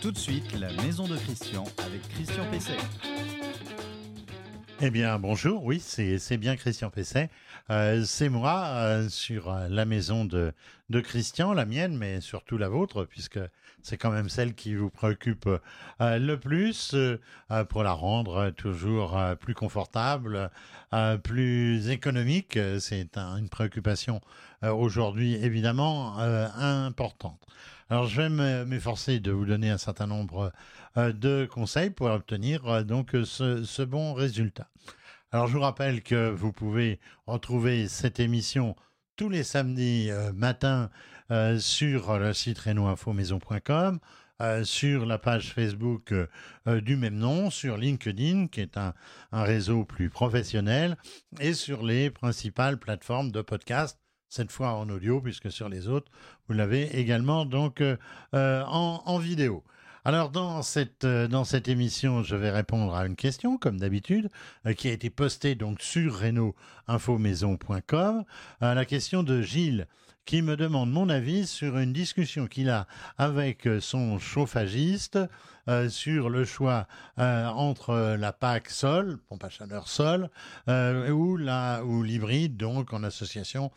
Tout de suite, la maison de Christian avec Christian Pesset. Eh bien, bonjour, oui, c'est bien Christian Pesset. Euh, c'est moi euh, sur euh, la maison de, de Christian, la mienne, mais surtout la vôtre, puisque c'est quand même celle qui vous préoccupe le plus pour la rendre toujours plus confortable, plus économique. C'est une préoccupation aujourd'hui évidemment importante. Alors, je vais m'efforcer de vous donner un certain nombre euh, de conseils pour obtenir euh, donc ce, bon résultat. Alors, je vous rappelle que vous pouvez retrouver cette émission tous les samedis euh, matins sur le site renoinfomaison.com, sur la page Facebook du même nom, sur LinkedIn, qui est un, un, réseau plus professionnel, et sur les principales plateformes de podcast cette fois en audio, puisque sur les autres, vous l'avez également donc euh, euh, en, vidéo. Alors dans cette, euh, dans cette émission, je vais répondre à une question, comme d'habitude, qui a été postée donc sur reno-info-maison.com. la question de Gilles qui me demande mon avis sur une discussion qu'il a avec son chauffagiste euh, sur le choix euh, entre la PAC sol, pompe à chaleur sol, euh, ou la ou l'hybride, donc en association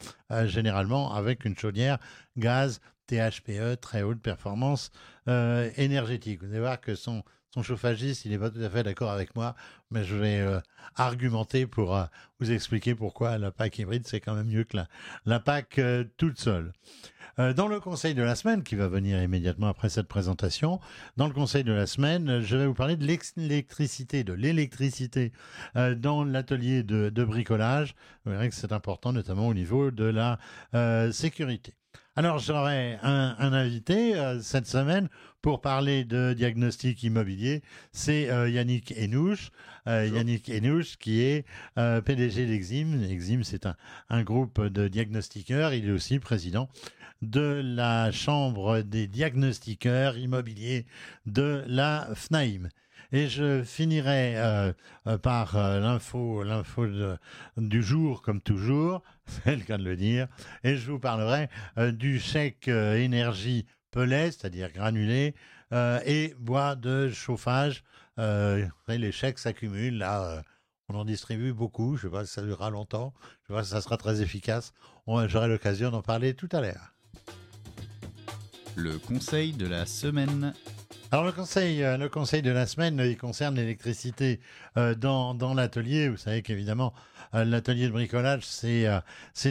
généralement avec une chaudière gaz THPE, très haute performance énergétique. Vous allez voir que son son chauffagiste, il n'est pas tout à fait d'accord avec moi, mais je vais argumenter pour vous expliquer pourquoi la PAC hybride, c'est quand même mieux que la, PAC toute seule. Euh, dans le conseil de la semaine, qui va venir immédiatement après cette présentation, dans le conseil de la semaine, je vais vous parler de l'électricité, de l'électricité euh, dans l'atelier de, bricolage. Vous verrez que c'est important, notamment au niveau de la euh, sécurité. Alors j'aurai un, invité cette semaine pour parler de diagnostic immobilier. C'est Yannick Enouche. Yannick Enouche qui est PDG d'Exim. Exim, c'est un, un, groupe de diagnostiqueurs. Il est aussi président de la Chambre des diagnostiqueurs immobiliers de la FNAIM. Et je finirai euh, euh, par euh, l'info, l'info du jour, comme toujours, c'est le cas de le dire, et je vous parlerai du chèque énergie pellet, c'est-à-dire granulé, et bois de chauffage. les chèques s'accumulent, là, on en distribue beaucoup, je ne sais pas si ça durera longtemps, je sais pas si ça sera très efficace, j'aurai l'occasion d'en parler tout à l'heure le conseil de la semaine. Alors le conseil, euh, le conseil de la semaine, il concerne l'électricité euh, dans, l'atelier. Vous savez qu'évidemment, euh, l'atelier de bricolage, c'est euh,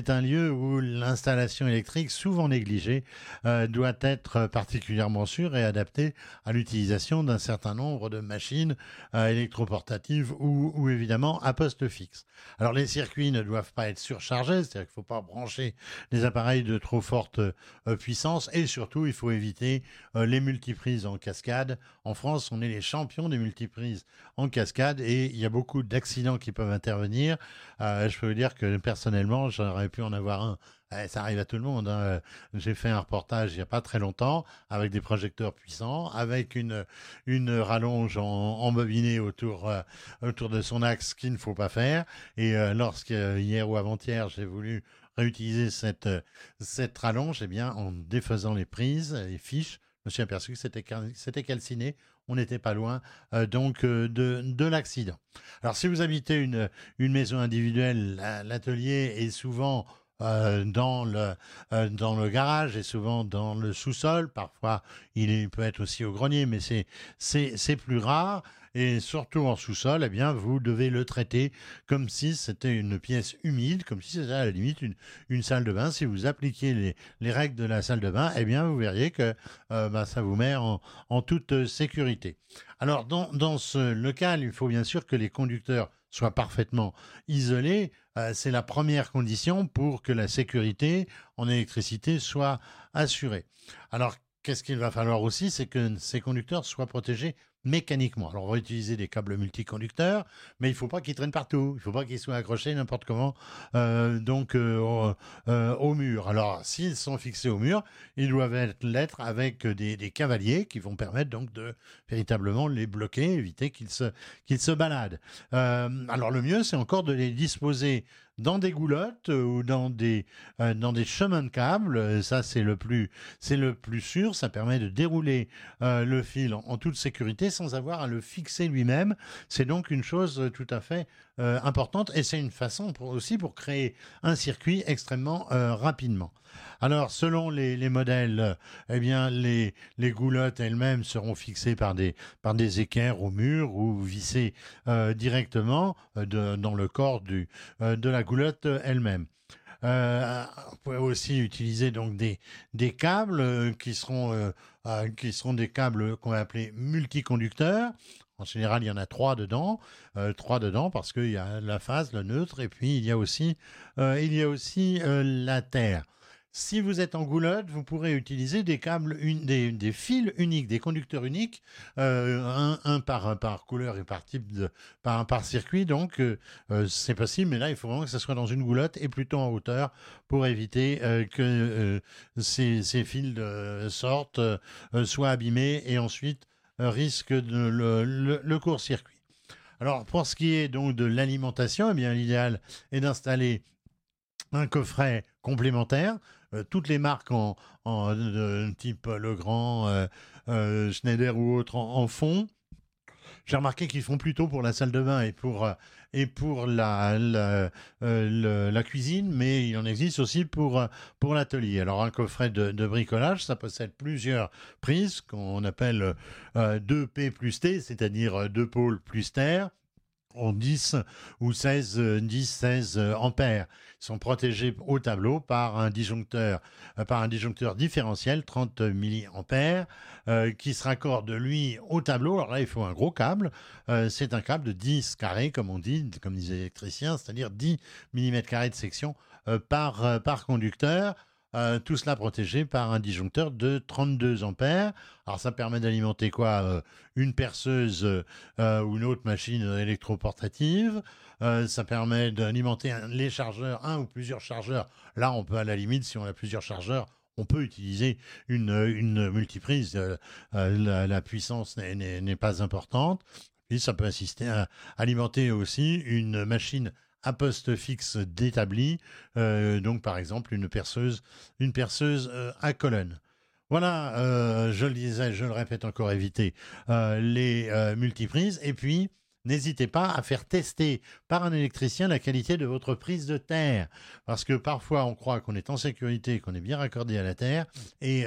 un lieu où l'installation électrique, souvent négligée, euh, doit être particulièrement sûre et adaptée à l'utilisation d'un certain nombre de machines électroportatives ou, ou évidemment à poste fixe. Alors les circuits ne doivent pas être surchargés, c'est-à-dire qu'il ne faut pas brancher des appareils de trop forte puissance et surtout il faut éviter les multiprises en cascade. En France, on est les champions des multiprises en cascade et il y a beaucoup d'accidents qui peuvent intervenir. Euh, je peux vous dire que personnellement, j'aurais pu en avoir un. Eh, ça arrive à tout le monde. Hein. J'ai fait un reportage il n'y a pas très longtemps avec des projecteurs puissants, avec une, rallonge en, embobinée autour, euh, autour de son axe qu'il ne faut pas faire. Et euh, lorsque hier ou avant-hier, j'ai voulu réutiliser cette, rallonge, eh bien, en défaisant les prises, les fiches, me suis aperçu que c'était calciné on n'était pas loin euh, donc euh, de, l'accident. Alors si vous habitez une, une maison individuelle, l'atelier est souvent euh, dans, le, dans le garage et souvent dans le sous-sol. Parfois, il peut être aussi au grenier, mais c'est plus rare et surtout en sous-sol, eh bien, vous devez le traiter comme si c'était une pièce humide, comme si c'était à la limite une, une salle de bain. Si vous appliquiez les, les, règles de la salle de bain, eh bien, vous verriez que euh, bah, ça vous met en, en toute sécurité. Alors, dans, dans ce local, il faut bien sûr que les conducteurs soient parfaitement isolés. Euh, c'est la première condition pour que la sécurité en électricité soit assurée. Alors, qu'est-ce qu'il va falloir aussi C'est que ces conducteurs soient protégés mécaniquement. Alors, on va utiliser des câbles multiconducteurs, mais il ne faut pas qu'ils traînent partout. Il ne faut pas qu'ils soient accrochés n'importe comment euh, donc euh, euh, au mur. Alors, s'ils sont fixés au mur, ils doivent être l'être avec des, cavaliers qui vont permettre donc de véritablement les bloquer, éviter qu'ils se, qu'ils se baladent. alors, le mieux, c'est encore de les disposer dans des goulottes ou dans des, dans des chemins de câbles. Ça, c'est le plus, c'est le plus sûr. Ça permet de dérouler le fil en, toute sécurité sans avoir à le fixer lui-même. C'est donc une chose tout à fait importante et c'est une façon aussi pour créer un circuit extrêmement rapidement. Alors, selon les, modèles, eh bien, les, les goulottes elles-mêmes seront fixées par des, par équerres au mur ou vissées euh, directement euh, dans le corps euh, de la goulotte elle-même. Vous pouvez aussi utiliser donc des, des câbles qui seront, qui seront des câbles qu'on va appeler multiconducteurs. En général, il y en a trois dedans, trois dedans parce qu'il y a la phase, le neutre, et puis il y a aussi, il y a aussi la terre. Si vous êtes en goulotte, vous pourrez utiliser des câbles, des, fils uniques, des conducteurs uniques, euh, un, par, par couleur et par type de, par, par circuit. Donc, euh, euh, c'est possible, mais là, il faut vraiment que ce soit dans une goulotte et plutôt en hauteur pour éviter que ces, fils sortent, soient abîmés et ensuite risquent de, le, court-circuit. Alors, pour ce qui est donc de l'alimentation, eh bien, l'idéal est d'installer un coffret complémentaire toutes les marques en, type Legrand, euh, euh, Schneider ou autres en, font. J'ai remarqué qu'ils font plutôt pour la salle de bain et pour, et pour la, la, cuisine, mais il en existe aussi pour, pour l'atelier. Alors un coffret de, de, bricolage, ça possède plusieurs prises qu'on appelle 2P plus T, c'est-à-dire 2 pôles plus terre en 10 ou 16, 10, 16 ampères. Ils sont protégés au tableau par un disjoncteur, euh, par un disjoncteur différentiel 30 mA euh, qui se raccorde lui au tableau. Alors là, il faut un gros câble. Euh, c'est un câble de 10 carrés, comme on dit, comme disent les électriciens, c'est-à-dire 10 mm de section par, par conducteur. Euh, tout cela protégé par un disjoncteur de 32 ampères. Alors ça permet d'alimenter quoi euh, Une perceuse euh, ou une autre machine électroportative. ça permet d'alimenter les chargeurs, un ou plusieurs chargeurs. Là, on peut à la limite, si on a plusieurs chargeurs, on peut utiliser une, une multiprise. La, puissance n'est pas importante. Puis ça peut assister à alimenter aussi une machine à poste fixe d'établi, euh, donc par exemple une perceuse, une perceuse euh, à colonne. Voilà, euh, je le disais, je le répète encore, éviter les multiprises. Et puis, n'hésitez pas à faire tester par un électricien la qualité de votre prise de terre. Parce que parfois, on croit qu'on est en sécurité, qu'on est bien raccordé à la terre, et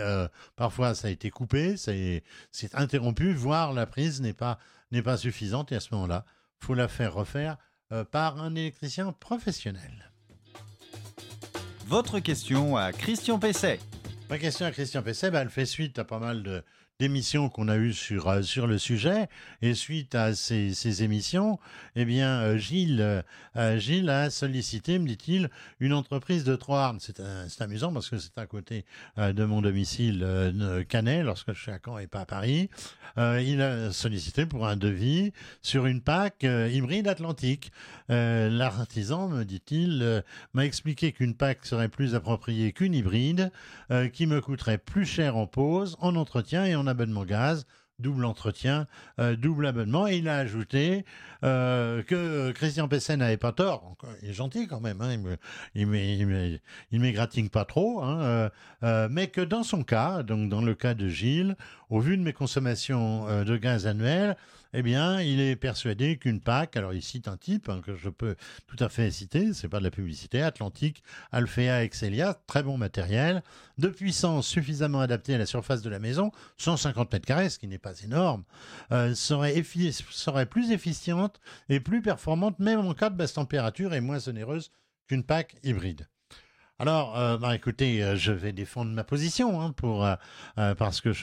parfois, ça a été coupé, c'est interrompu, voire la prise n'est pas, pas suffisante. Et à ce moment-là, faut la faire refaire par un électricien professionnel. Votre question à Christian Pesset. Ma question à Christian Pesset, bah, elle fait suite à pas mal de, d'émissions qu'on a eues sur, euh, sur le sujet. Et suite à ces, ces émissions, eh bien, euh, Gilles, euh, Gilles a sollicité, me dit-il, une entreprise de Troarn. C'est, c'est amusant parce que c'est à côté de mon domicile Canet, lorsque je suis à Caen et pas à Paris. il a sollicité pour un devis sur une PAC hybride atlantique. l'artisan, me dit-il, m'a expliqué qu'une PAC serait plus appropriée qu'une hybride, qui me coûterait plus cher en pause, en entretien et en abonnement gaz, double entretien, euh, double abonnement. Et il a ajouté euh, que Christian Pesset n'avait pas tort. Il est gentil quand même, hein, il ne m'égratigne pas trop, hein, euh, mais que dans son cas, donc dans le cas de Gilles, au vu de mes consommations de gaz annuelles, eh bien, il est persuadé qu'une PAC, alors il cite un type hein, que je peux tout à fait citer, c'est pas de la publicité, Atlantique, Alphea, Excelia, très bon matériel, de puissance suffisamment adaptée à la surface de la maison, 150 mètres carrés, ce qui n'est pas énorme, euh, serait, serait plus efficiente et plus performante, même en cas de basse température et moins onéreuse qu'une PAC hybride. Alors, euh, bah, écoutez, euh, je vais défendre ma position hein, euh, parce que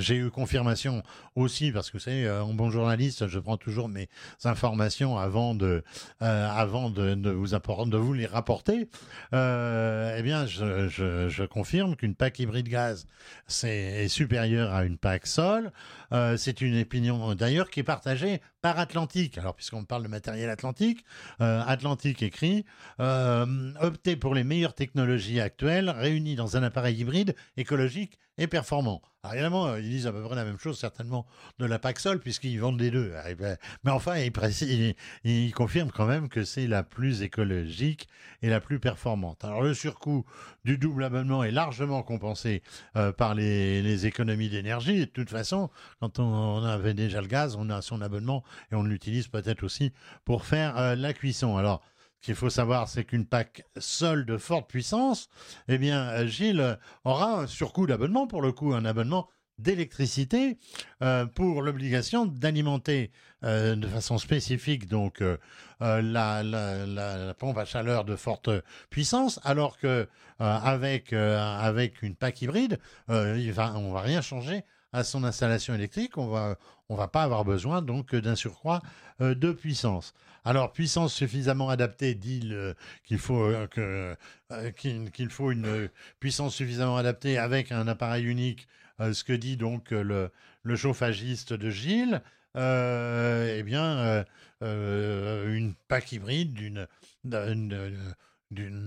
j'ai eu confirmation aussi parce que vous savez, en bon journaliste, je prends toujours mes informations avant de vous les rapporter. Eh bien, je, confirme qu'une PAC hybride gaz c'est est supérieure à une PAC sol. C'est une opinion d'ailleurs qui est partagée par Atlantique. Alors, puisqu'on parle de matériel Atlantique, euh, Atlantique écrit euh, optez pour les meilleures technologies actuelles réunies dans un appareil hybride écologique et performant. Alors, évidemment, euh, ils disent à peu près la même chose, certainement, de la PAC Sol, puisqu'ils vendent les deux. Ben, Mais enfin, ils, confirment quand même que c'est la plus écologique et la plus performante. Alors, le surcoût du double abonnement est largement compensé euh, par les, économies d'énergie. De toute façon, quand on, on avait déjà le gaz, on a son abonnement et on l'utilise peut-être aussi pour faire euh, la cuisson. Alors, ce qu'il faut savoir, c'est qu'une PAC seule de forte puissance, eh bien, Gilles aura un surcoût d'abonnement, pour le coup, un abonnement d'électricité euh, pour l'obligation d'alimenter euh, de façon spécifique donc euh, la, pompe à chaleur de forte puissance, alors que avec avec une PAC hybride, il va, on va rien changer à son installation électrique. On va on va pas avoir besoin donc d'un surcroît euh, de puissance. Alors puissance suffisamment adaptée dit le- qu'il faut euh, euh, qu'il faut une euh, puissance suffisamment adaptée avec un appareil unique. euh, ce que dit donc euh, le, chauffagiste de Gilles. Euh, eh bien, euh, euh, une PAC hybride d'une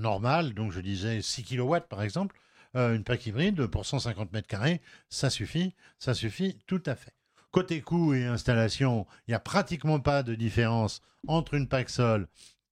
normale, donc je disais 6 kW par exemple, euh, une PAC hybride pour 150 mètres carrés, ça suffit, ça suffit tout à fait. Côté coût et installation, il n'y a pratiquement pas de différence entre une PAC sol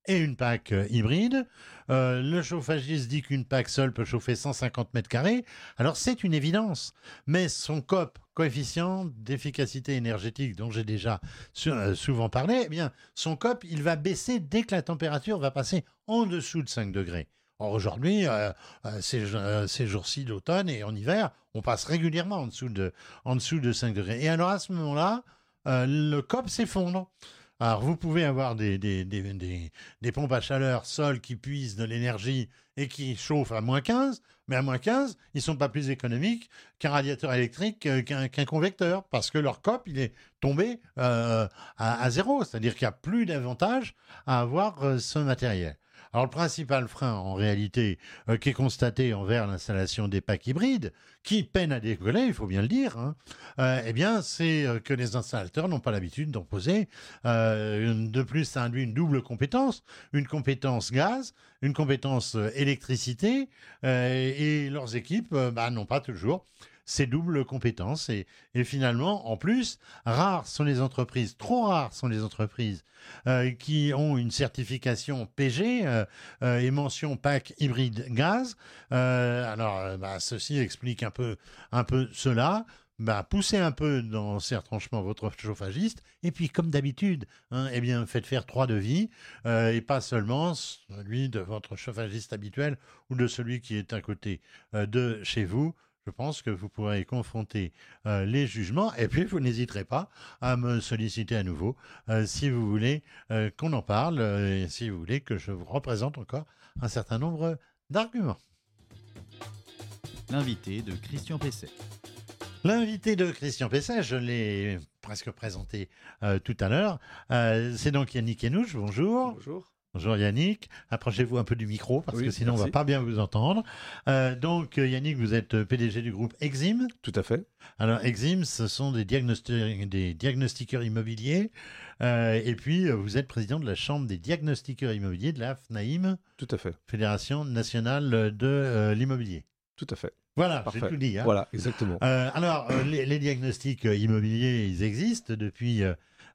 et une PAC euh, hybride. Euh, le chauffagiste dit qu'une PAC seule peut chauffer 150 mètres carrés. Alors c'est une évidence, mais son COP, coefficient d'efficacité énergétique dont j'ai déjà souvent parlé, eh bien son COP, il va baisser dès que la température va passer en dessous de 5 degrés. Aujourd'hui, euh, euh, ces, euh, ces jours-ci d'automne et en hiver, on passe régulièrement en dessous de, en dessous de 5 degrés. Et alors à ce moment-là, le COP s'effondre. Alors vous pouvez avoir des, des, des, des, pompes à chaleur sol qui puisent de l'énergie et qui chauffent à moins 15, mais à moins 15, ils ne sont pas plus économiques qu'un radiateur électrique, qu'un convecteur, parce que leur COP, il est tombé à, à zéro, c'est-à-dire qu'il n'y a plus d'avantage à avoir ce matériel. Alors le principal frein, en réalité, euh, qui est constaté envers l'installation des packs hybrides, qui peinent à décoller, il faut bien le dire, hein, euh, eh c'est euh, que les installateurs n'ont pas l'habitude d'en poser. De plus, ça induit une double compétence, une compétence gaz, une compétence électricité, et leurs équipes bah, n'ont pas toujours ces doubles compétences. Et, finalement, en plus, rares sont les entreprises, trop rares sont les entreprises euh, qui ont une certification PG euh, euh, et mention PAC hybride gaz. Alors, bah, ceci explique un peu, cela. Bah, poussez un peu dans ces retranchements votre chauffagiste, et puis comme d'habitude, hein, eh bien, faites faire trois devis, et pas seulement celui de votre chauffagiste habituel ou de celui qui est à côté de chez vous. Je pense que vous pourrez confronter euh, les jugements, et puis vous n'hésiterez pas à me solliciter à nouveau euh, si vous voulez euh, qu'on en parle, euh, et si vous voulez que je vous représente encore un certain nombre d'arguments. L'invité de Christian Pesset. L'invité de Christian Pesset, je l'ai presque présenté euh, tout à l'heure, euh, c'est donc Yannick Henouche, bonjour. Bonjour. Bonjour Yannick, approchez-vous un peu du micro parce Oui, que sinon on va merci. pas bien vous entendre. Euh, donc euh, Yannick, vous êtes euh, PDG du groupe Exim. Tout à fait. Alors Exim, ce sont des, diagnosti- des diagnostiqueurs immobiliers Euh, et puis vous êtes président de la chambre des diagnostiqueurs immobiliers de la FNAIM, Tout à fait. Fédération nationale de euh, l'immobilier. Tout à fait. Voilà, j'ai tout dit. hein. Voilà, exactement. Alors, les, les diagnostics immobiliers, ils existent depuis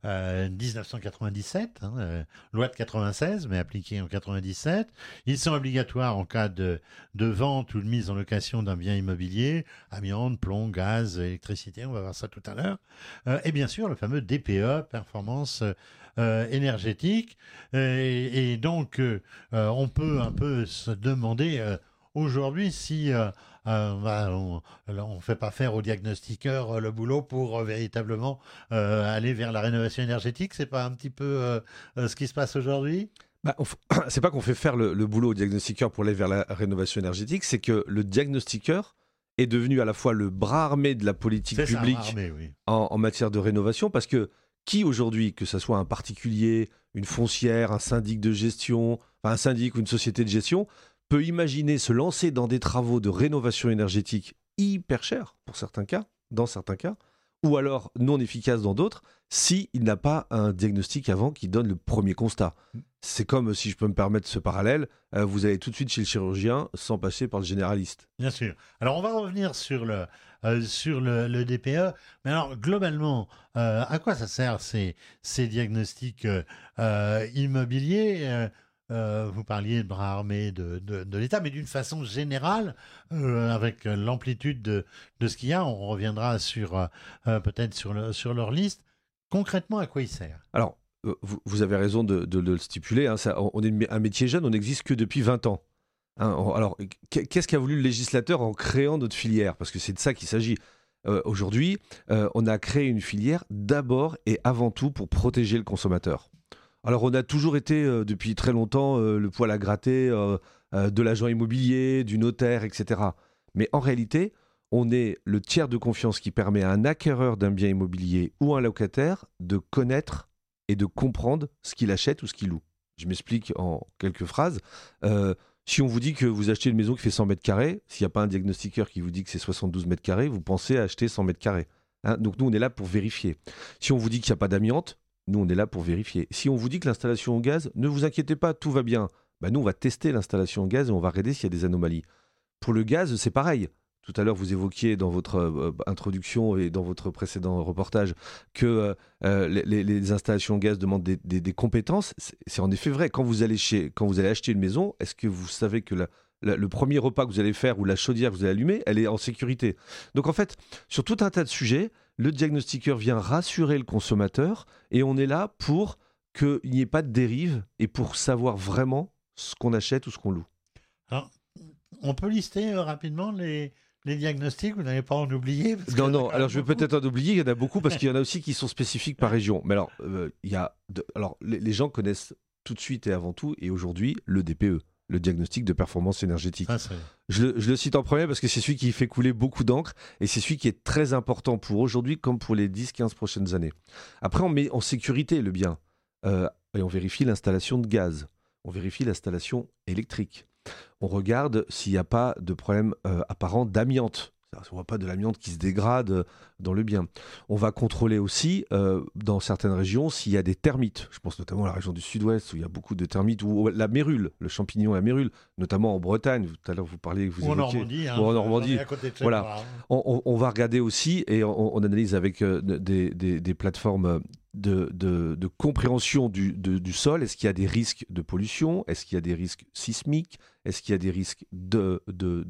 euh, euh, 1997, hein, euh, loi de 96, mais appliquée en 97. Ils sont obligatoires en cas de, vente ou de mise en location d'un bien immobilier, amiante, plomb, gaz, électricité, on va voir ça tout à l'heure. Euh, et bien sûr, le fameux DPE, performance énergétique. Et, donc, on peut un peu se demander aujourd'hui si... euh, euh, bah, on ne fait pas faire aux diagnostiqueurs euh, le boulot pour véritablement aller vers la rénovation énergétique. C'est pas un petit peu ce qui se passe aujourd'hui? Bah, C'est pas qu'on fait faire le, boulot au diagnostiqueur pour aller vers la rénovation énergétique, c'est que le diagnostiqueur est devenu à la fois le bras armé de la politique publique en, matière de rénovation, parce que qui aujourd'hui, que ce soit un particulier, une foncière, un syndic de gestion, un syndic ou une société de gestion, peut imaginer se lancer dans des travaux de rénovation énergétique hyper chers, pour certains cas, dans certains cas, ou alors non efficaces dans d'autres, s'il n'a pas un diagnostic avant qui donne le premier constat. Mm. C'est comme, si je peux me permettre ce parallèle, euh, vous allez tout de suite chez le chirurgien sans passer par le généraliste. Bien sûr. Alors on va revenir sur le, euh, sur le, DPE. Mais alors globalement, euh, à quoi ça sert ces, ces diagnostics immobiliers euh, vous parliez de bras armés de, de, l'État, mais d'une façon générale, euh, avec l'amplitude de, de, ce qu'il y a, on reviendra sur euh, peut-être sur, sur leur liste. Concrètement, à quoi il sert Alors, vous, vous, avez raison de, le stipuler. Hein, on est un métier jeune, on n'existe que depuis 20 ans. Hein, alors, qu'est-ce qu'a voulu le législateur en créant notre filière? Parce que c'est de ça qu'il s'agit. Aujourd'hui, on a créé une filière d'abord et avant tout pour protéger le consommateur. Alors on a toujours été euh, depuis très longtemps euh, le poil à gratter euh, de l'agent immobilier, du notaire, etc. Mais en réalité, on est le tiers de confiance qui permet à un acquéreur d'un bien immobilier ou un locataire de connaître et de comprendre ce qu'il achète ou ce qu'il loue. Je m'explique en quelques phrases. si on vous dit que vous achetez une maison qui fait 100 mètres carrés, s'il n'y a pas un diagnostiqueur qui vous dit que c'est 72 mètres carrés, vous pensez acheter 100 mètres carrés. Hein. Donc nous, on est là pour vérifier. Si on vous dit qu'il n'y a pas d'amiante, nous, on est là pour vérifier. Si on vous dit que l'installation au gaz, ne vous inquiétez pas, tout va bien. Bah, nous, on va tester l'installation au gaz et on va regarder s'il y a des anomalies. Pour le gaz, c'est pareil. Tout à l'heure, vous évoquiez dans votre euh, introduction et dans votre précédent reportage que euh, euh, les, installations au gaz demandent des, compétences. C'est en effet vrai. Quand vous allez chez, quand vous allez acheter une maison, est-ce que vous savez que le premier repas que vous allez faire ou la chaudière que vous allez allumer, elle est en sécurité? Donc en fait, sur tout un tas de sujets, le diagnostiqueur vient rassurer le consommateur et on est là pour qu'il n'y ait pas de dérive et pour savoir vraiment ce qu'on achète ou ce qu'on loue. Alors, on peut lister euh, rapidement les, diagnostics, vous n'allez pas en oublier Non, non, alors je vais peut-être en oublier, il y en a beaucoup parce qu'il y en a aussi qui sont spécifiques par région. Mais alors, euh, il y a alors les, gens connaissent tout de suite et avant tout, et aujourd'hui, le DPE le diagnostic de performance énergétique. Ah, je, le, cite en premier parce que c'est celui qui fait couler beaucoup d'encre et c'est celui qui est très important pour aujourd'hui comme pour les 10-15 prochaines années. Après, on met en sécurité le bien euh, et on vérifie l'installation de gaz, on vérifie l'installation électrique, on regarde s'il n'y a pas de problème euh, apparent d'amiante on ne voit pas de l'amiante qui se dégrade euh, dans le bien. On va contrôler aussi, euh, dans certaines régions, s'il y a des termites. Je pense notamment à la région du sud-ouest, où il y a beaucoup de termites, ou la mérule, le champignon à la mérule, notamment en Bretagne. Tout à l'heure, vous parliez, vous ou en Normandie. Hein, ou en Normandie. voilà. On, va regarder aussi, et on, analyse avec euh, des, plateformes de, compréhension du, sol. Est-ce qu'il y a des risques de pollution? Est-ce qu'il y a des risques sismiques? Est-ce qu'il y a des risques de,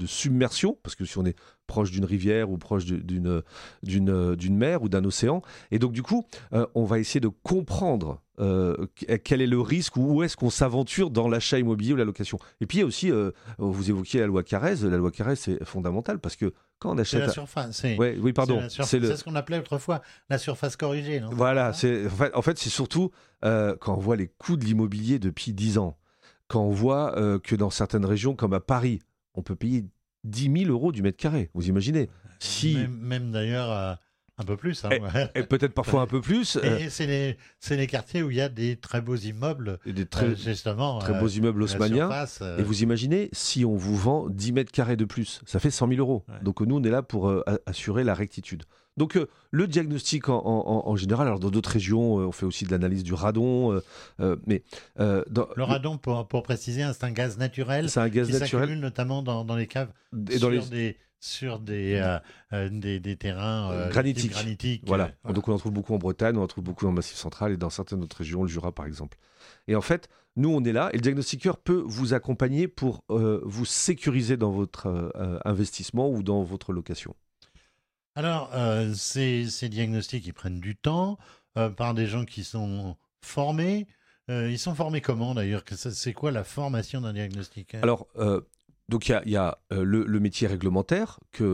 submersion? Parce que si on est proche d'une rivière ou proche d'une d'une mer ou d'un océan. Et donc du coup, euh, on va essayer de comprendre euh, quel est le risque ou où est-ce qu'on s'aventure dans l'achat immobilier ou la location? Et puis il y a aussi, euh, vous évoquiez la loi Carrez, la loi Carrez c'est fondamental parce que quand on achète... C'est la surface. oui, pardon. C'est le... ce qu'on appelait autrefois la surface corrigée. Non? Voilà, c'est en fait, c'est surtout quand on voit les coûts de l'immobilier depuis 10 ans, quand on voit que dans certaines régions comme à Paris, on peut payer 10 000 euros du mètre carré. Vous imaginez? Si... Même, d'ailleurs euh, un peu plus. Hein, et, peut-être parfois un peu plus. Et, euh. c'est les, les, quartiers où il y a des très beaux immeubles. Et des très, euh, justement, très beaux immeubles haussmanniens. et vous imaginez, si on vous vend 10 mètres carrés de plus, ça fait 100 000 euros. Donc nous, on est là pour assurer la rectitude. Donc euh, le diagnostic en, général, alors dans d'autres régions, euh, on fait aussi de l'analyse du radon, euh, mais le radon, pour, préciser, hein, c'est un gaz naturel. C'est un gaz qui naturel, notamment dans, les caves et sur des sur des, des, terrains granitiques. Voilà. Donc on en trouve beaucoup en Bretagne, on en trouve beaucoup dans le Massif central et dans certaines autres régions, le Jura par exemple. Et en fait, nous on est là et le diagnostiqueur peut vous accompagner pour vous sécuriser dans votre investissement ou dans votre location. Alors, euh, ces, diagnostics, ils prennent du temps euh, par des gens qui sont formés. Euh, ils sont formés comment d'ailleurs? C'est quoi la formation d'un diagnostic Alors, donc il y a, le, métier réglementaire que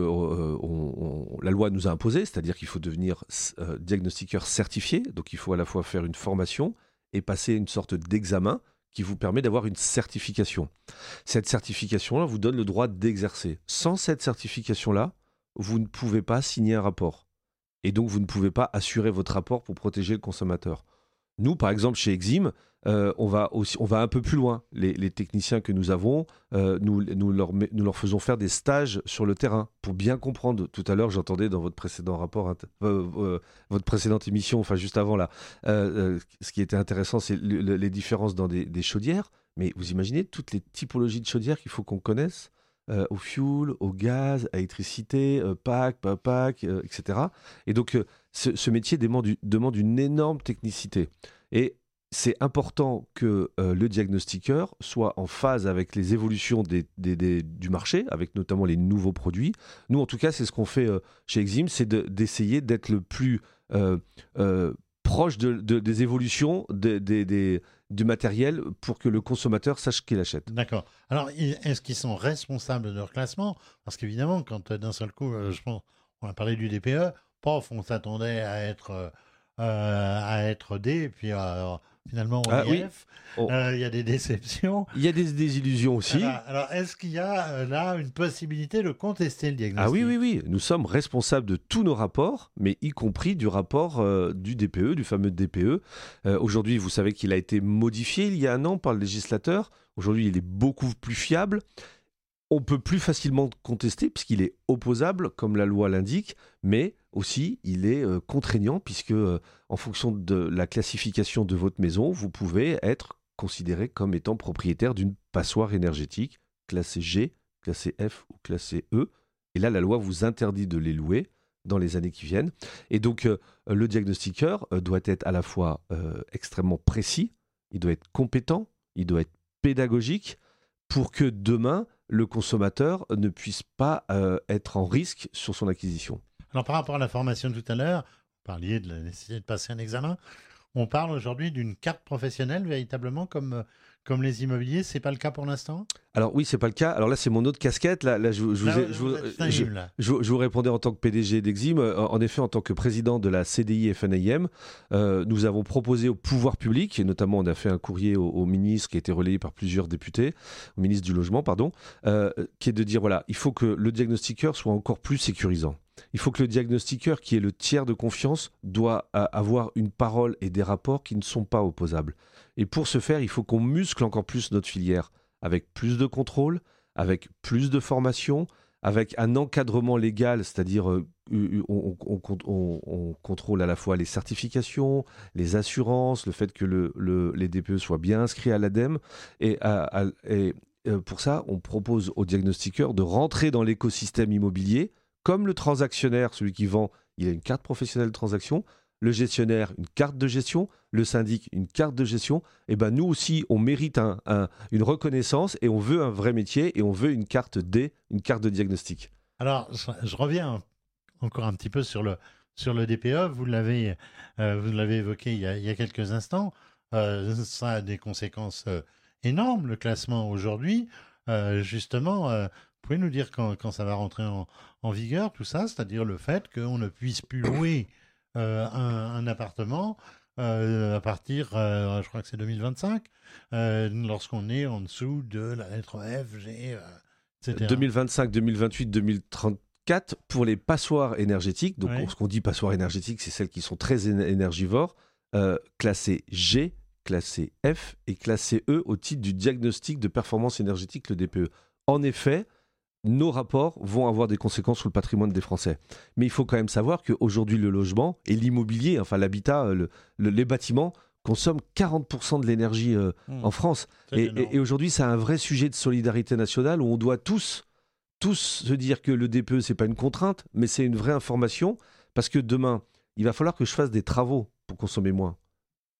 la loi nous a imposé, c'est-à-dire qu'il faut devenir diagnostiqueur certifié. Donc il faut à la fois faire une formation et passer une sorte d'examen qui vous permet d'avoir une certification. Cette certification-là vous donne le droit d'exercer. Sans cette certification-là, vous ne pouvez pas signer un rapport. Et donc, vous ne pouvez pas assurer votre rapport pour protéger le consommateur. Nous, par exemple, chez Exim, euh, on, va aussi, on va un peu plus loin. Les, techniciens que nous avons, euh, nous, nous, leur, faisons faire des stages sur le terrain pour bien comprendre. Tout à l'heure, j'entendais dans votre précédent rapport, euh, votre précédente émission, enfin juste avant là, ce qui était intéressant, c'est les différences dans des, chaudières. Mais vous imaginez toutes les typologies de chaudières qu'il faut qu'on connaisse au fuel, au gaz, à l'électricité, PAC, pas PAC, etc. Et donc, ce, métier demande, demande, une énorme technicité. Et c'est important que euh, le diagnostiqueur soit en phase avec les évolutions du marché, avec notamment les nouveaux produits. Nous, en tout cas, c'est ce qu'on fait euh, chez Exim, c'est d'essayer d'être le plus euh, proche des évolutions du matériel pour que le consommateur sache qu'il achète. D'accord. Alors, est-ce qu'ils sont responsables de leur classement? Parce qu'évidemment, quand d'un seul coup, je pense, on a parlé du DPE, pof, on s'attendait à être, à être D, puis finalement ah, oui. Oh. Euh, il y a des déceptions. Il y a des désillusions aussi. Alors, est-ce qu'il y a euh, là une possibilité de contester le diagnostic? Ah oui, oui, oui. Nous sommes responsables de tous nos rapports, mais y compris du rapport euh, du DPE, du fameux DPE. Aujourd'hui, vous savez qu'il a été modifié il y a un an par le législateur. Aujourd'hui, il est beaucoup plus fiable on peut plus facilement contester puisqu'il est opposable, comme la loi l'indique, mais aussi il est euh, contraignant puisque euh, en fonction de la classification de votre maison, vous pouvez être considéré comme étant propriétaire d'une passoire énergétique classée G, classée F ou classée E. Et là, la loi vous interdit de les louer dans les années qui viennent. Et donc, euh, le diagnostiqueur doit être à la fois extrêmement précis, il doit être compétent, il doit être pédagogique pour que demain, le consommateur ne puisse pas euh, être en risque sur son acquisition. Alors par rapport à la formation de tout à l'heure, vous parliez de la nécessité de passer un examen. On parle aujourd'hui d'une carte professionnelle véritablement comme euh, comme les immobiliers, c'est pas le cas pour l'instant? Alors oui, c'est pas le cas. Alors là, c'est mon autre casquette. Là, là, je, vous, je, répondais en tant que PDG d'Exim. Euh, en effet, en tant que président de la CDI FNIM, euh, nous avons proposé au pouvoir public, et notamment on a fait un courrier au, ministre qui a été relayé par plusieurs députés, au ministre du Logement, pardon, euh, qui est de dire voilà, il faut que le diagnostiqueur soit encore plus sécurisant. Il faut que le diagnostiqueur, qui est le tiers de confiance, doit avoir une parole et des rapports qui ne sont pas opposables. Et pour ce faire, il faut qu'on muscle encore plus notre filière, avec plus de contrôle, avec plus de formation, avec un encadrement légal, c'est-à-dire euh, on, contrôle à la fois les certifications, les assurances, le fait que les DPE soient bien inscrits à l'ADEME. Et, et euh, pour ça, on propose aux diagnostiqueurs de rentrer dans l'écosystème immobilier comme le transactionnaire, celui qui vend, il a une carte professionnelle de transaction, le gestionnaire une carte de gestion, le syndic une carte de gestion, et eh ben nous aussi on mérite une reconnaissance et on veut un vrai métier et on veut une carte D, une carte de diagnostic. Alors je reviens encore un petit peu sur le sur DPE, vous l'avez euh, vous l'avez évoqué il y, a, quelques instants, euh, ça a des conséquences euh, énormes le classement aujourd'hui. justement, pouvez nous dire quand, quand ça va rentrer en, en vigueur tout ça, c'est-à-dire le fait qu'on ne puisse plus louer euh, un, appartement euh, à partir, euh, je crois que c'est 2025, lorsqu'on est en dessous de la lettre F, G, etc. 2025, 2028, 2034 pour les passoires énergétiques. Donc, ce qu'on dit passoires énergétiques, c'est celles qui sont très énergivores, classées G, classées F et classées E au titre du diagnostic de performance énergétique, le DPE. En effet, nos rapports vont avoir des conséquences sur le patrimoine des Français. Mais il faut quand même savoir qu'aujourd'hui, le logement et l'immobilier, enfin l'habitat, les bâtiments, consomment 40% de l'énergie euh, hmm. en France. Et, aujourd'hui, c'est un vrai sujet de solidarité nationale où on doit tous, tous se dire que le DPE, c'est pas une contrainte, mais c'est une vraie information. Parce que demain, il va falloir que je fasse des travaux pour consommer moins.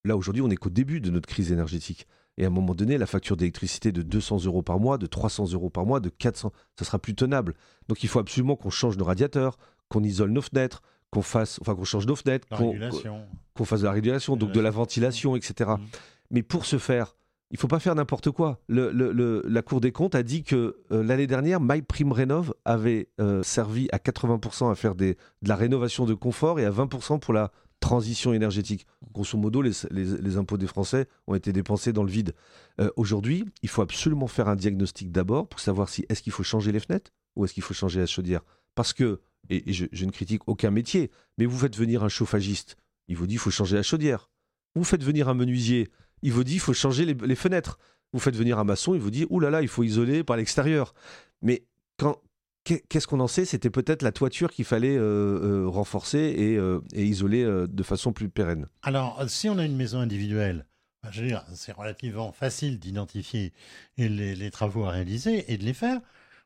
Là, aujourd'hui, on n'est qu'au début de notre crise énergétique. Et à un moment donné, la facture d'électricité de 200 euros par mois, de 300 euros par mois, de 400, ça sera plus tenable. Donc il faut absolument qu'on change nos radiateurs, qu'on isole nos fenêtres, qu'on fasse, enfin qu'on change nos fenêtres, qu'on fasse de la régulation, donc de la ventilation, etc. Mmh. Mais pour ce faire, il faut pas faire n'importe quoi. Le, la Cour des comptes a dit que euh, l'année dernière, MyPrimeRénov avait euh, servi à 80% à faire des, de la rénovation de confort et à 20% pour la transition énergétique. Grosso modo, les, impôts des Français ont été dépensés dans le vide. Euh, Aujourd'hui, il faut absolument faire un diagnostic d'abord pour savoir si est-ce qu'il faut changer les fenêtres ou est-ce qu'il faut changer la chaudière. Parce que, et, je, ne critique aucun métier, mais vous faites venir un chauffagiste, il vous dit il faut changer la chaudière. Vous faites venir un menuisier, il vous dit il faut changer les, fenêtres. Vous faites venir un maçon, il vous dit ouh là là, il faut isoler par l'extérieur. Mais quand qu'est-ce qu'on en sait? C'était peut-être la toiture qu'il fallait euh, euh, renforcer et, euh, et isoler de façon plus pérenne. Alors, si on a une maison individuelle, ben, je veux dire, c'est relativement facile d'identifier les, les travaux à réaliser et de les faire.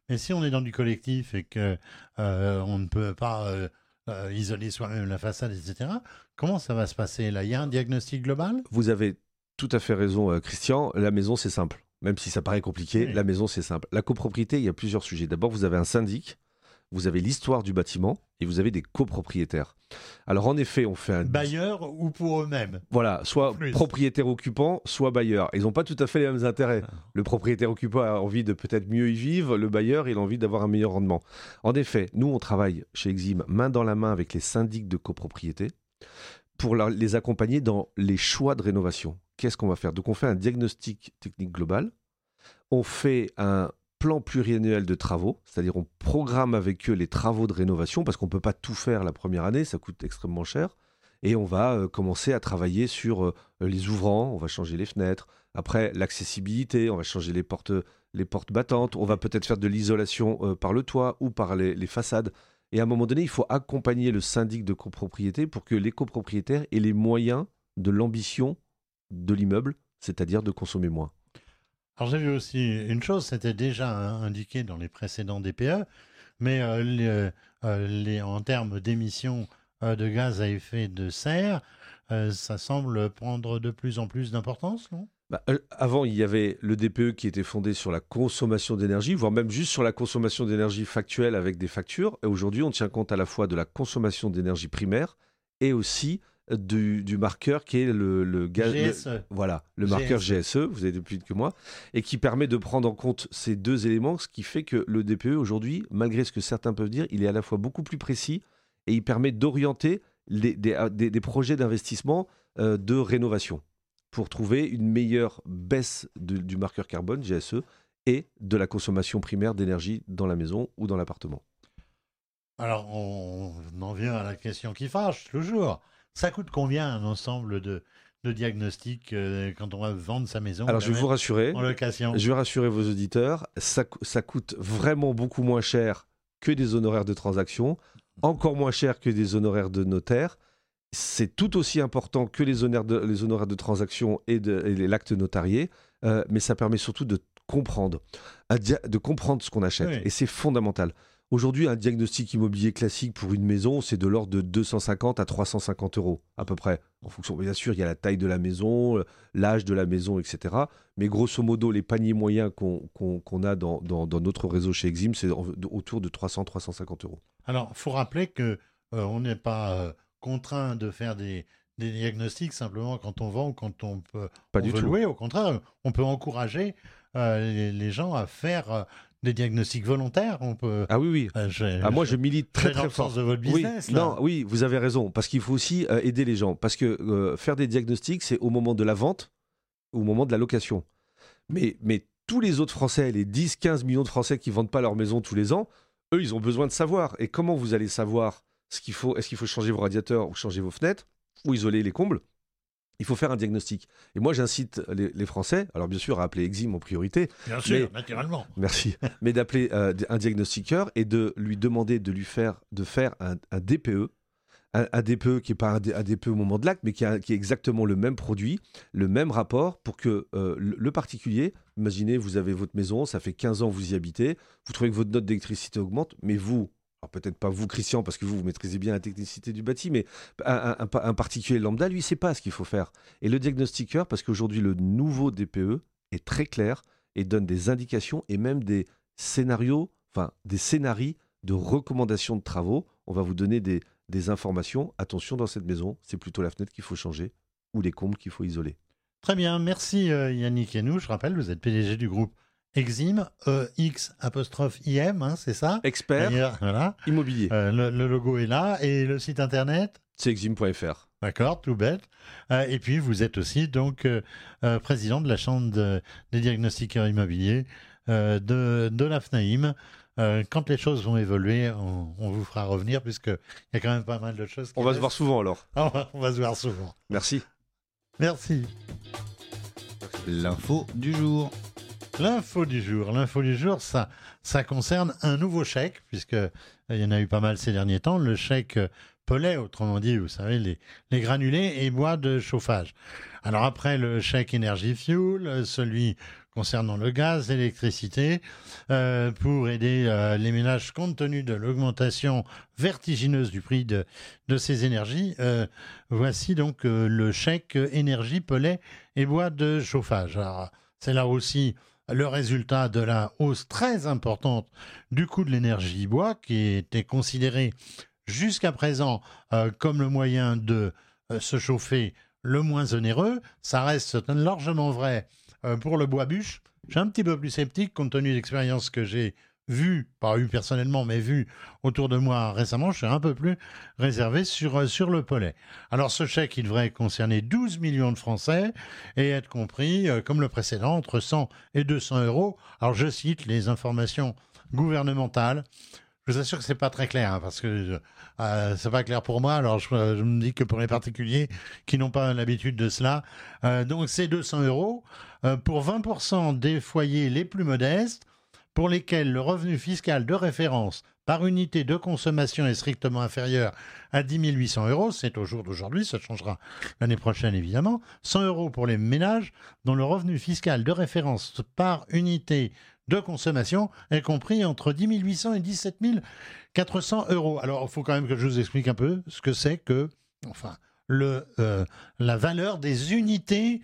Mais si on est dans du collectif et que on ne peut pas isoler soi-même la façade, etc., comment ça va se passer? Là Il y a un diagnostic global? Vous avez tout à fait raison, Christian. La maison, c'est simple. Même si ça paraît compliqué, Oui. la maison, c'est simple. La copropriété, il y a plusieurs sujets. D'abord, vous avez un syndic, vous avez l'histoire du bâtiment et vous avez des copropriétaires. Alors, en effet, on fait un. Bailleurs ou pour eux-mêmes? Voilà, soit Plus. propriétaire occupant, soit bailleur. Ils n'ont pas tout à fait les mêmes intérêts. Ah. Le propriétaire occupant a envie de peut-être mieux y vivre, le bailleur, il a envie d'avoir un meilleur rendement. En effet, nous, on travaille chez Exim main dans la main avec les syndics de copropriété pour les accompagner dans les choix de rénovation. Qu'est-ce qu'on va faire? Donc, on fait un diagnostic technique global, on fait un plan pluriannuel de travaux, c'est-à-dire on programme avec eux les travaux de rénovation parce qu'on ne peut pas tout faire la première année, ça coûte extrêmement cher. Et on va euh, commencer à travailler sur euh, les ouvrants, on va changer les fenêtres, après l'accessibilité, on va changer les portes, battantes, on va peut-être faire de l'isolation euh, par le toit ou par les façades. Et à un moment donné, il faut accompagner le syndic de copropriété pour que les copropriétaires aient les moyens de l'ambition de l'immeuble, c'est-à-dire de consommer moins. Alors j'ai vu aussi une chose, c'était déjà indiqué dans les précédents DPE, mais euh, les- euh, les- en termes d'émissions euh, de gaz à effet de serre, ça semble prendre de plus en plus d'importance, non? Bah, avant, il y avait le DPE qui était fondé sur la consommation d'énergie, voire même juste sur la consommation d'énergie factuelle avec des factures. Et aujourd'hui, on tient compte à la fois de la consommation d'énergie primaire et aussi du, du marqueur qui est le, le GSE. voilà, le marqueur GSE. GSE, vous avez depuis que moi, et qui permet de prendre en compte ces deux éléments, ce qui fait que le DPE aujourd'hui, malgré ce que certains peuvent dire, il est à la fois beaucoup plus précis et il permet d'orienter des, ah, des- des projets d'investissement euh, de rénovation pour trouver une meilleure baisse de- du marqueur carbone, GSE, et de la consommation primaire d'énergie dans la maison ou dans l'appartement. Alors on, on en vient à la question qui fâche toujours. Ça coûte combien un ensemble de, de diagnostics euh, quand on va vendre sa maison Alors je vais vous rassurer, en location? Je vais rassurer vos auditeurs, ça, co- ça coûte vraiment beaucoup moins cher que des honoraires de transaction, encore moins cher que des honoraires de notaire. C'est tout aussi important que les honoraires de, les honoraires de transaction et, et l'acte notarié, euh, mais ça permet surtout de comprendre, de comprendre ce qu'on achète. Oui. Et c'est fondamental. Aujourd'hui, un diagnostic immobilier classique pour une maison, c'est de l'ordre de 250 à 350 euros, à peu près. En fonction, bien sûr, il y a la taille de la maison, euh, l'âge de la maison, etc. Mais grosso modo, les paniers moyens qu'on a dans, dans- dans notre réseau chez Exim, c'est autour de 300-350 euros. Alors, il faut rappeler que euh, on n'est pas euh, contraint de faire des, des diagnostics simplement quand on vend ou quand on peut Pas on du veut tout. louer. Au contraire, on peut encourager euh, les, les gens à faire des diagnostics volontaires. On peut. Ah oui, oui. euh, je- Ah, moi, je- je milite très très fort. de votre business. oui, là. non, oui, vous avez raison, parce qu'il faut aussi euh, aider les gens. Parce que euh, faire des diagnostics, c'est au moment de la vente, au moment de la location. Mais, mais tous les autres Français, les 10-15 millions de Français qui vendent pas leur maison tous les ans, eux, ils ont besoin de savoir. Et comment vous allez savoir ce qu'il faut Est-ce qu'il faut changer vos radiateurs ou changer vos fenêtres ou isoler les combles? Il faut faire un diagnostic. Et moi, j'incite les, les Français, alors bien sûr, à appeler Exim en priorité, Bien sûr, naturellement. Merci. Mais d'appeler euh, un diagnostiqueur et de lui demander de lui faire, de faire un, un DPE. Un, un DPE qui n'est pas un, DPE au moment de l'acte, mais qui, a- qui est exactement le même produit, le même rapport, pour que euh, le, le particulier, imaginez, vous avez votre maison, ça fait 15 ans que vous y habitez, vous trouvez que votre note d'électricité augmente, mais vous, peut-être pas vous, Christian, parce que vous, vous maîtrisez bien la technicité du bâti, mais un, particulier lambda, lui, il sait pas ce qu'il faut faire. Et le diagnostiqueur, parce qu'aujourd'hui, le nouveau DPE est très clair et donne des indications et même des scénarios, enfin des scénarios de recommandations de travaux. On va vous donner des, informations. Attention dans cette maison, c'est plutôt la fenêtre qu'il faut changer ou les combles qu'il faut isoler. Très bien, merci euh, Yannick Yanou. Je rappelle, vous êtes PDG du groupe Exim, E X apostrophe IM, hein, c'est ça Expert Voilà. immobilier, Euh, le, le logo est là et le site internet? C'est exim.fr. D'accord, tout bête. Euh, et puis, vous êtes aussi donc euh, président de la Chambre de- des diagnostiqueurs immobiliers euh, de, de l'AFNAIM. Euh, quand les choses vont évoluer, on, on vous fera revenir, puisqu'il y a quand même pas mal de choses. qui On va se voir souvent alors. On va- on va se voir souvent. Merci. Merci. L'info du jour. L'info du jour. L'info du jour, ça, concerne un nouveau chèque, puisque euh, il y en a eu pas mal ces derniers temps. Le chèque euh, Pellet, autrement dit, vous savez, les, granulés et bois de chauffage. Alors après le chèque énergie fuel, euh, celui concernant le gaz, l'électricité, pour aider les ménages compte tenu de l'augmentation vertigineuse du prix de, ces énergies. voici donc le chèque énergie Pellet et bois de chauffage. Alors, c'est là aussi le résultat de la hausse très importante du coût de l'énergie bois, qui était considéré jusqu'à présent euh, comme le moyen de euh, se chauffer le moins onéreux. Ça reste largement vrai euh, pour le bois bûche. Je suis un petit peu plus sceptique compte tenu de l'expérience que j'ai vue, pas eu personnellement, mais vue autour de moi récemment. Je suis un peu plus réservé sur, euh, sur le pollet. Alors ce chèque, il devrait concerner 12 millions de Français et être compris, euh, comme le précédent, entre 100 et 200 euros. Alors je cite les informations gouvernementales. Je vous assure que c'est pas très clair, hein, parce que euh, c'est pas clair pour moi. Alors je, je me dis que pour les particuliers qui n'ont pas l'habitude de cela, euh, donc c'est 200 euros euh, pour 20% des foyers les plus modestes, pour lesquels le revenu fiscal de référence par unité de consommation est strictement inférieur à 10 800 euros, c'est au jour d'aujourd'hui, ça changera l'année prochaine évidemment, 100 euros pour les ménages dont le revenu fiscal de référence par unité de consommation est compris entre 10 800 et 17 400 euros. Alors il faut quand même que je vous explique un peu ce que c'est que, enfin, le, euh, la valeur des unités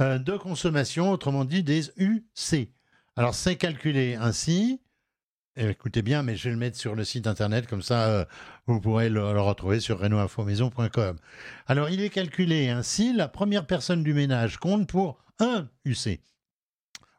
euh, de consommation, autrement dit des UC. Alors c'est calculé ainsi. Eh, écoutez bien, mais je vais le mettre sur le site internet, comme ça euh, vous pourrez le, retrouver sur renoinfomaison.com. Alors il est calculé ainsi, la première personne du ménage compte pour un UC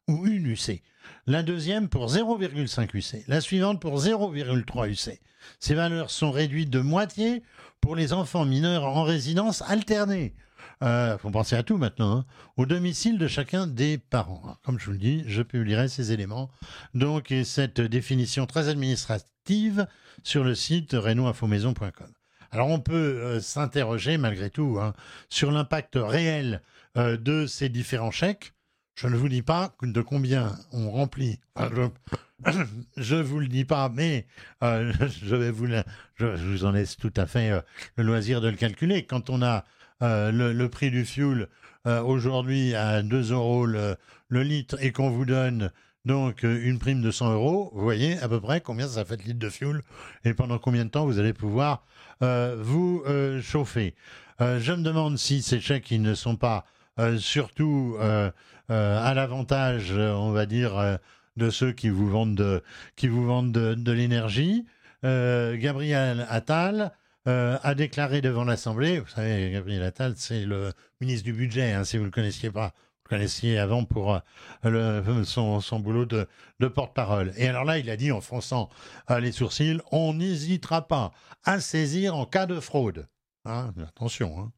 ou une UC. La deuxième pour 0,5 UC. La suivante pour 0,3 UC. Ces valeurs sont réduites de moitié pour les enfants mineurs en résidence alternée. Il faut penser à tout maintenant. hein. Au domicile de chacun des parents. Comme je vous le dis, je publierai ces éléments. Donc, et cette définition très administrative sur le site renoinfomaison.com. Alors, on peut euh, s'interroger malgré tout hein, sur l'impact réel euh, de ces différents chèques. Je ne vous dis pas de combien on remplit. Je, ne vous le dis pas, mais euh, je vais vous, je, vous en laisse tout à fait euh, le loisir de le calculer. Quand on a euh, le, prix du fuel aujourd'hui à 2 euros le, litre et qu'on vous donne donc une prime de 100 euros, vous voyez à peu près combien ça fait de litres de fuel et pendant combien de temps vous allez pouvoir vous chauffer. Je me demande si ces chèques ils ne sont pas surtout à l'avantage, euh, on va dire, euh, de ceux qui vous vendent de, qui vous vendent de, l'énergie. Euh, Gabriel Attal euh, a déclaré devant l'Assemblée, vous savez, Gabriel Attal, c'est le ministre du budget, hein, si vous ne le connaissiez pas. Vous le connaissiez avant pour euh, son, boulot de, porte-parole. Et alors là, il a dit en fronçant euh, les sourcils, on n'hésitera pas à saisir en cas de fraude. Hein, attention. hein.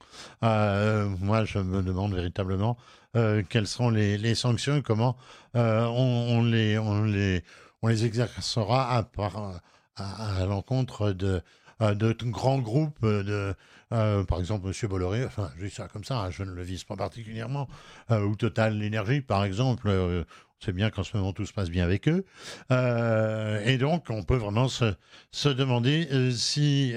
Euh, moi, je me demande véritablement euh, quelles seront les, sanctions et comment euh, on, les, exercera à, l'encontre de, grands groupes de, par exemple, M. Bolloré, enfin, je dis ça comme ça, hein, je ne le vise pas particulièrement, ou Total Énergie, par exemple, euh, on sait bien qu'en ce moment tout se passe bien avec eux, et donc on peut vraiment se, demander si,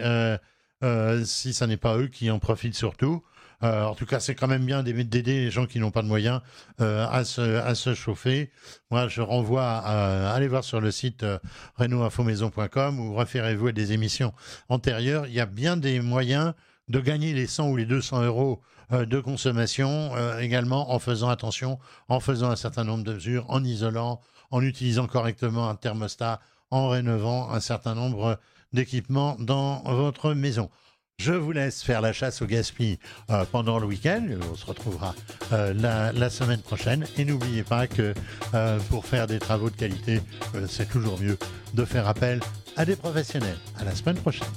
euh, si ça n'est pas eux qui en profitent surtout. Euh, en tout cas, c'est quand même bien d'aider les gens qui n'ont pas de moyens euh, à, se, chauffer. Moi, je renvoie à, aller voir sur le site euh, renoinfomaison.com ou référez-vous à des émissions antérieures. Il y a bien des moyens de gagner les 100 ou les 200 euros de consommation également en faisant attention, en faisant un certain nombre de mesures, en isolant, en utilisant correctement un thermostat, en rénovant un certain nombre d'équipements dans votre maison. Je vous laisse faire la chasse au gaspillage euh, pendant le week-end. On se retrouvera euh, la, semaine prochaine. Et n'oubliez pas que euh, pour faire des travaux de qualité, c'est toujours mieux de faire appel à des professionnels. À la semaine prochaine.